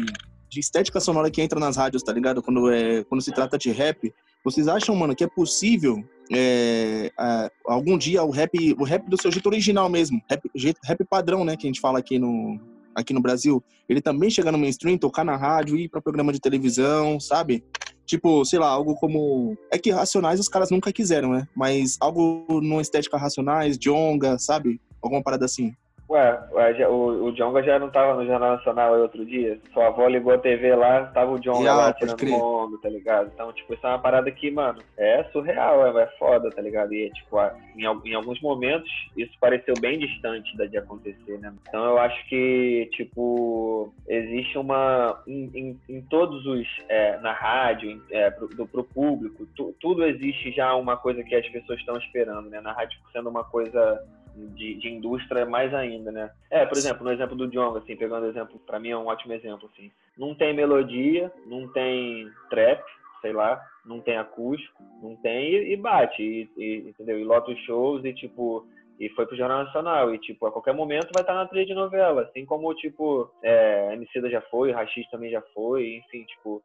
de estética sonora que entra nas rádios, tá ligado? Quando, é, quando se trata de rap. Vocês acham, mano, que é possível é, é, algum dia o rap, o rap do seu jeito original mesmo, rap, rap padrão, né, que a gente fala aqui no, aqui no Brasil, ele também chegar no mainstream, tocar na rádio, ir para programa de televisão, sabe? Tipo, sei lá, algo como. É que Racionais os caras nunca quiseram, né? Mas algo numa estética Racionais, Jonga, sabe? Alguma parada assim. Ué, o, o Jonga já não tava no Jornal Nacional aí outro dia? Sua avó ligou a TV lá, tava o Jonga lá tirando onda, tá ligado? Então, tipo, isso é uma parada que, mano, é surreal, é, é foda, tá ligado? E, tipo, em, em alguns momentos, isso pareceu bem distante da, de acontecer, né? Então, eu acho que, tipo, existe uma... Em, em, em todos os... É, na rádio, é, pro, do, pro público, tu, tudo existe já uma coisa que as pessoas estão esperando, né? Na rádio sendo uma coisa de, de, indústria mais ainda, né? É, por exemplo, no exemplo do Djonga, assim, pegando exemplo, para mim é um ótimo exemplo, assim. Não tem melodia, não tem trap, sei lá, não tem acústico, não tem e, e bate, e, e, entendeu? E lota os shows e, tipo, e foi pro Jornal Nacional. E, tipo, a qualquer momento vai estar na trilha de novela. Assim como, tipo, é, da já foi, Rachis também já foi, enfim, tipo,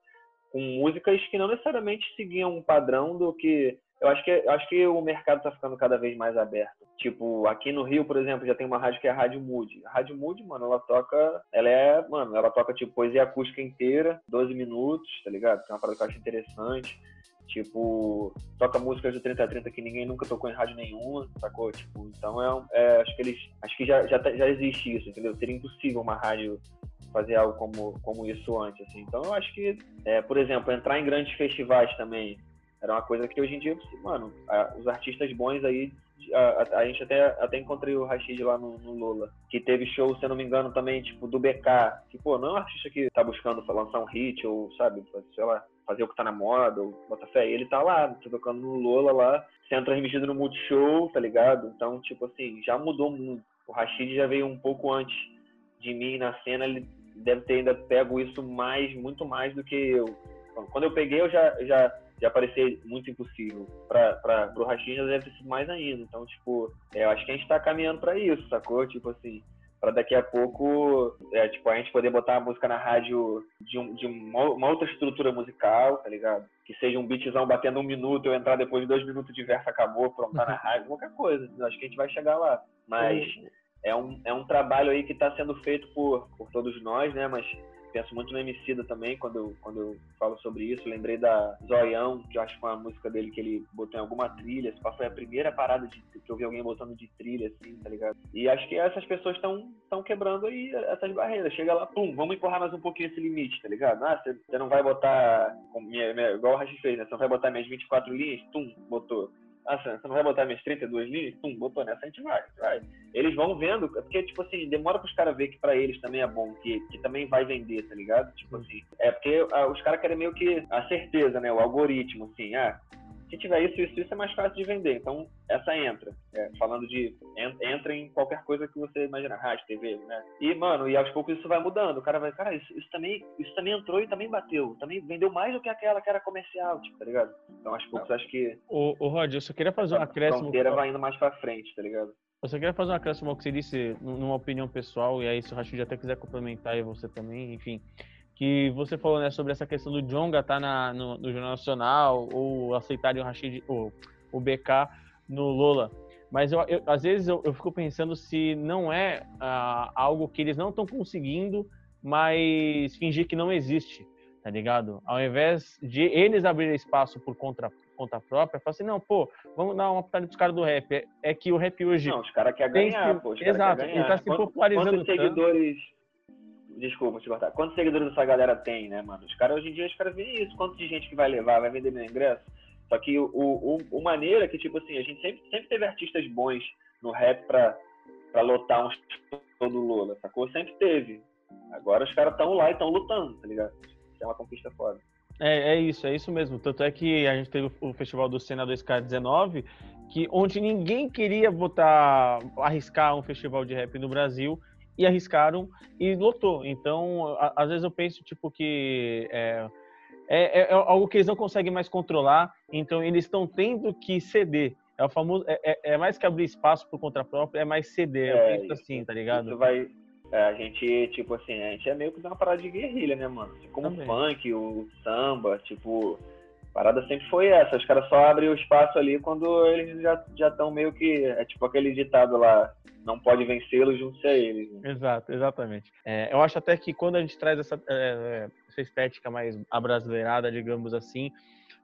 com músicas que não necessariamente seguiam um padrão do que eu acho que, acho que o mercado está ficando cada vez mais aberto. Tipo, aqui no Rio, por exemplo, já tem uma rádio que é a Rádio Mood. A Rádio Mood, mano, ela toca. Ela é, mano, ela toca tipo poesia acústica inteira, 12 minutos, tá ligado? É uma parada que eu acho interessante. Tipo, toca músicas do 30 a 30 que ninguém nunca tocou em rádio nenhuma, sacou? Tipo, então é, é acho que eles. Acho que já, já, tá, já existe isso, entendeu? Seria impossível uma rádio fazer algo como, como isso antes, assim. Então eu acho que, é, por exemplo, entrar em grandes festivais também era uma coisa que hoje em dia, mano, a, os artistas bons aí, a, a, gente até, até encontrei o Rashid lá no, no Lula, que teve show, se eu não me engano, também, tipo, do BK, que, pô, não é um artista que tá buscando lançar um hit, ou, sabe, sei lá, fazer o que tá na moda, ou bota fé, ele tá lá, tá tocando no Lola lá, sendo transmitido no Multishow, tá ligado? Então, tipo assim, já mudou muito. O Rashid já veio um pouco antes de mim na cena, ele deve ter ainda pego isso mais, muito mais do que eu. Quando eu peguei, eu já, já já parecer muito impossível. Para o Rachinha deve ter sido mais ainda. Então, tipo, é, eu acho que a gente está caminhando para isso, sacou? Tipo assim, para daqui a pouco, é, tipo, a gente poder botar a música na rádio de, um, de uma, uma, outra estrutura musical, tá ligado? Que seja um beatzão batendo um minuto, eu entrar depois de dois minutos de verso, acabou, pronto, tá na rádio, qualquer coisa. Eu acho que a gente vai chegar lá. Mas é um, é um trabalho aí que está sendo feito por, por todos nós, né? Mas penso muito no Emicida também, quando eu, quando eu falo sobre isso. Lembrei da Zoião, que eu acho que foi uma música dele que ele botou em alguma trilha. Essa foi a primeira parada de, que eu vi alguém botando de trilha, assim, tá ligado? E acho que essas pessoas estão quebrando aí essas barreiras. Chega lá, pum, vamos empurrar mais um pouquinho esse limite, tá ligado? Ah, você não vai botar, igual o Rashi fez, né? Você não vai botar minhas 24 linhas, tum, botou ah, você não vai botar minhas 32 linhas? Pum, botou nessa, a gente vai, vai. Eles vão vendo, porque, tipo assim, demora pros caras ver que pra eles também é bom, que, que também vai vender, tá ligado? Tipo assim, é porque ah, os caras querem meio que a certeza, né? O algoritmo, assim, ah, se tiver isso, isso, isso é mais fácil de vender. Então, essa entra. É, falando de. Entra em qualquer coisa que você imagina, rádio, TV, né? E, mano, e aos poucos isso vai mudando. O cara vai, cara, isso, isso, também, isso também entrou e também bateu. Também vendeu mais do que aquela que era comercial, tipo, tá ligado? Então, aos poucos, acho que. Ô, ô Rod, eu só queria fazer um acréscimo. A fronteira vai indo mais pra frente, tá ligado? Eu só queria fazer um acréscimo ao que você disse, numa opinião pessoal, e aí se o Rashid até quiser complementar, e você também, enfim que você falou né, sobre essa questão do Jonga estar tá no, no, Jornal Nacional ou aceitarem o Rashid, o, o BK no Lola. Mas eu, eu às vezes eu, eu, fico pensando se não é uh, algo que eles não estão conseguindo, mas fingir que não existe, tá ligado? Ao invés de eles abrirem espaço por conta, conta própria, falar assim, não, pô, vamos dar uma oportunidade pros caras do rap. É, é, que o rap hoje... Não, os caras querem ganhar, se, pô. Exato, quer ele tá se popularizando Quantos seguidores... Desculpa te cortar. Quantos seguidores essa galera tem, né, mano? Os caras, hoje em dia, os caras veem isso. Quanto de gente que vai levar, vai vender meu ingresso? Só que o, o, o maneira é que, tipo assim, a gente sempre, sempre teve artistas bons no rap pra, pra lotar um show do Lula, sacou? Sempre teve. Agora os caras estão lá e estão lutando, tá ligado? Isso é uma conquista foda. É, é isso, é isso mesmo. Tanto é que a gente teve o Festival do Sena 2K19, que, onde ninguém queria botar, arriscar um festival de rap no Brasil, e arriscaram e lotou. Então, a, às vezes eu penso, tipo, que é, é, é, algo que eles não conseguem mais controlar, então eles estão tendo que ceder. É o famoso, é, é, é mais que abrir espaço por conta própria, é mais ceder. eu penso assim, tá ligado? Isso vai, é, a gente, tipo assim, a gente é meio que uma parada de guerrilha, né, mano? Assim como Também. o funk, o samba, tipo, parada sempre foi essa. Os caras só abrem o espaço ali quando eles já estão meio que. É tipo aquele ditado lá, não pode vencê-los, junto a eles. Né? Exato, exatamente. É, eu acho até que quando a gente traz essa, é, essa estética mais abrasileirada, digamos assim,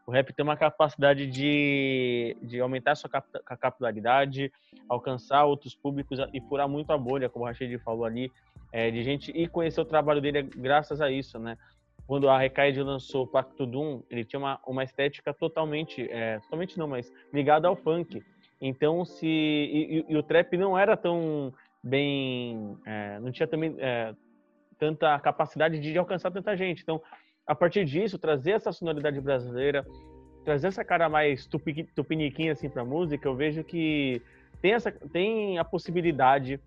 o rap tem uma capacidade de, de aumentar sua cap capilaridade, alcançar outros públicos e furar muito a bolha, como o Rachid falou ali, é, de gente ir conhecer o trabalho dele graças a isso, né? Quando a Recaide lançou Pacto Doom, ele tinha uma, uma estética totalmente, é, totalmente não, mas ligada ao funk. Então, se e, e, o trap não era tão bem, é, não tinha também é, tanta capacidade de alcançar tanta gente. Então, a partir disso, trazer essa sonoridade brasileira, trazer essa cara mais tupi, tupiniquinha assim para música, eu vejo que tem, essa, tem a possibilidade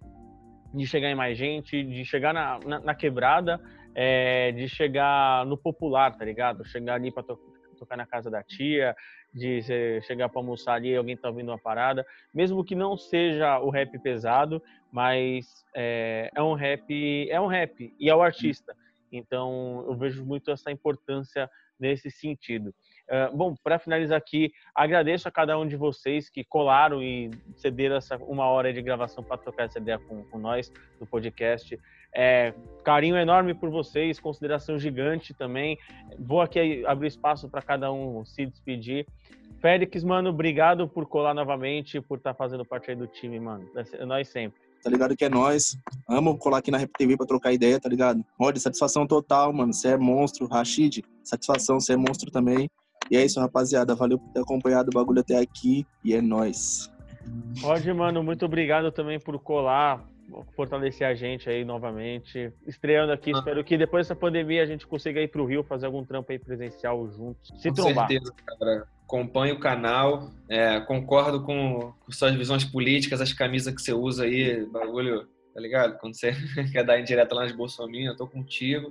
de chegar em mais gente, de chegar na, na, na quebrada, é, de chegar no popular, tá ligado? Chegar ali para to, tocar na casa da tia, de chegar para almoçar ali, alguém tá ouvindo uma parada, mesmo que não seja o rap pesado, mas é, é um rap, é um rap e é o artista. Então, eu vejo muito essa importância nesse sentido. Uh, bom, para finalizar aqui, agradeço a cada um de vocês que colaram e cederam essa uma hora de gravação para trocar essa ideia com, com nós no podcast. É, carinho enorme por vocês, consideração gigante também. Vou aqui abrir espaço para cada um se despedir. Félix, mano, obrigado por colar novamente, por estar tá fazendo parte aí do time, mano. Nós sempre tá ligado? Que é nós. Amo colar aqui na Rap TV pra trocar ideia, tá ligado? Rod, satisfação total, mano. Você é monstro. Rashid, satisfação, você é monstro também. E é isso, rapaziada. Valeu por ter acompanhado o bagulho até aqui. E é nós. Rod, mano, muito obrigado também por colar, fortalecer a gente aí novamente. Estreando aqui, ah. espero que depois dessa pandemia a gente consiga ir pro Rio fazer algum trampo aí presencial juntos. Se com trombar. certeza, cara acompanho o canal, é, concordo com, com, suas visões políticas, as camisas que você usa aí, bagulho, tá ligado? Quando você quer dar indireta lá nas Bolsonaro, eu tô contigo.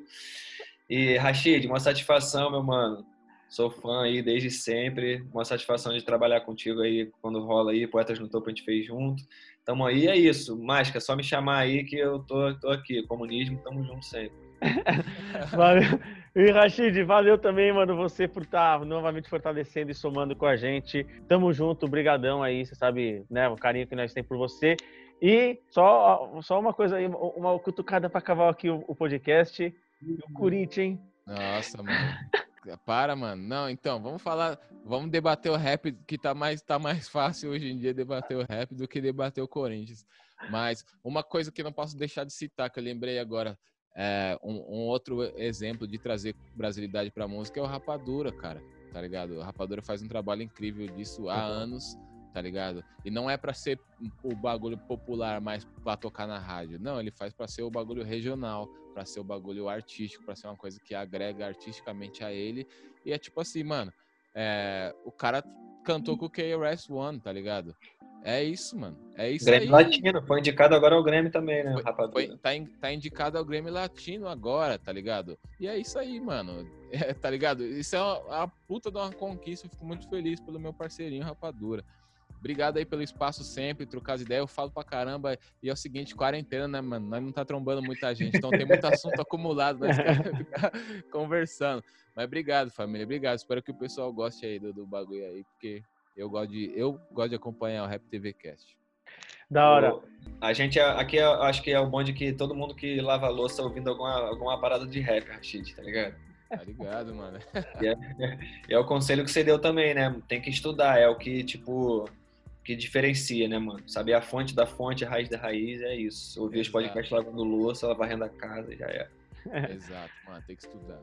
E, Rashid, uma satisfação, meu mano. Sou fã aí desde sempre. Uma satisfação de trabalhar contigo aí quando rola aí. Poetas no Topo a gente fez junto. Tamo aí, é isso. Máscara, é só me chamar aí que eu tô, tô aqui. Comunismo, tamo junto sempre. Valeu. E Rashid, valeu também, mano, você por estar tá novamente fortalecendo e somando com a gente. Tamo junto, brigadão aí, você sabe, né, o carinho que nós temos por você. E só, só uma coisa aí, uma cutucada para acabar aqui o, o podcast. E o Corinthians, hein? Nossa, mano. Para, mano. Não, então, vamos falar, vamos debater o rap, que tá mais, tá mais fácil hoje em dia debater o rap do que debater o Corinthians. Mas uma coisa que não posso deixar de citar, que eu lembrei agora, é, um, um, outro exemplo de trazer brasilidade pra música é o Rapadura, cara. Tá ligado? O Rapadura faz um trabalho incrível disso há uhum. anos, tá ligado? E não é para ser o bagulho popular, mas pra tocar na rádio. Não, ele faz para ser o bagulho regional, para ser o bagulho artístico, para ser uma coisa que agrega artisticamente a ele. E é tipo assim, mano, é, o cara cantou com o KRS One, tá ligado? É isso, mano. É isso Grêmio aí. Latino. Foi indicado agora ao Grêmio também, né, foi, tá, in, tá, indicado ao Grêmio Latino agora, tá ligado? E é isso aí, mano. É, tá ligado? Isso é uma, a puta de uma conquista. Eu fico muito feliz pelo meu parceirinho Rapadura. Obrigado aí pelo espaço sempre, trocar as ideias. Eu falo pra caramba. E é o seguinte, quarentena, né, mano? Nós não tá trombando muita gente. Então tem muito assunto acumulado, nós ficar conversando. Mas obrigado, família. Obrigado. Espero que o pessoal goste aí do, do bagulho aí, porque eu gosto de, eu gosto de acompanhar o Rap TV Cast. Da hora. O- A gente é- aqui é- acho que é o bonde que todo mundo que lava a louça ouvindo alguma, alguma parada de rap, Rashid, tá ligado? Tá ligado, mano? E é o conselho que você deu também, né? Tem que estudar, é o que, tipo, que diferencia, né, mano? Saber a fonte da fonte, a raiz da raiz, é isso. Ouvir os Exato. podcasts lavando louça, varrendo a casa, já é. Exato, mano, tem que estudar.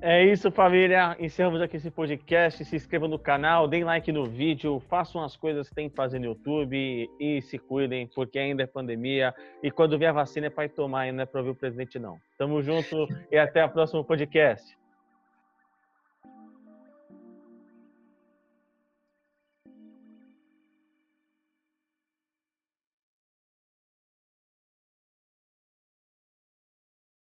É isso, família. Encerramos aqui esse podcast. Se inscrevam no canal, deem like no vídeo, façam as coisas que tem que fazer no YouTube e se cuidem, porque ainda é pandemia. E quando vier a vacina é para ir tomar, e não é para ouvir o presidente, não. Tamo junto e até o próximo podcast.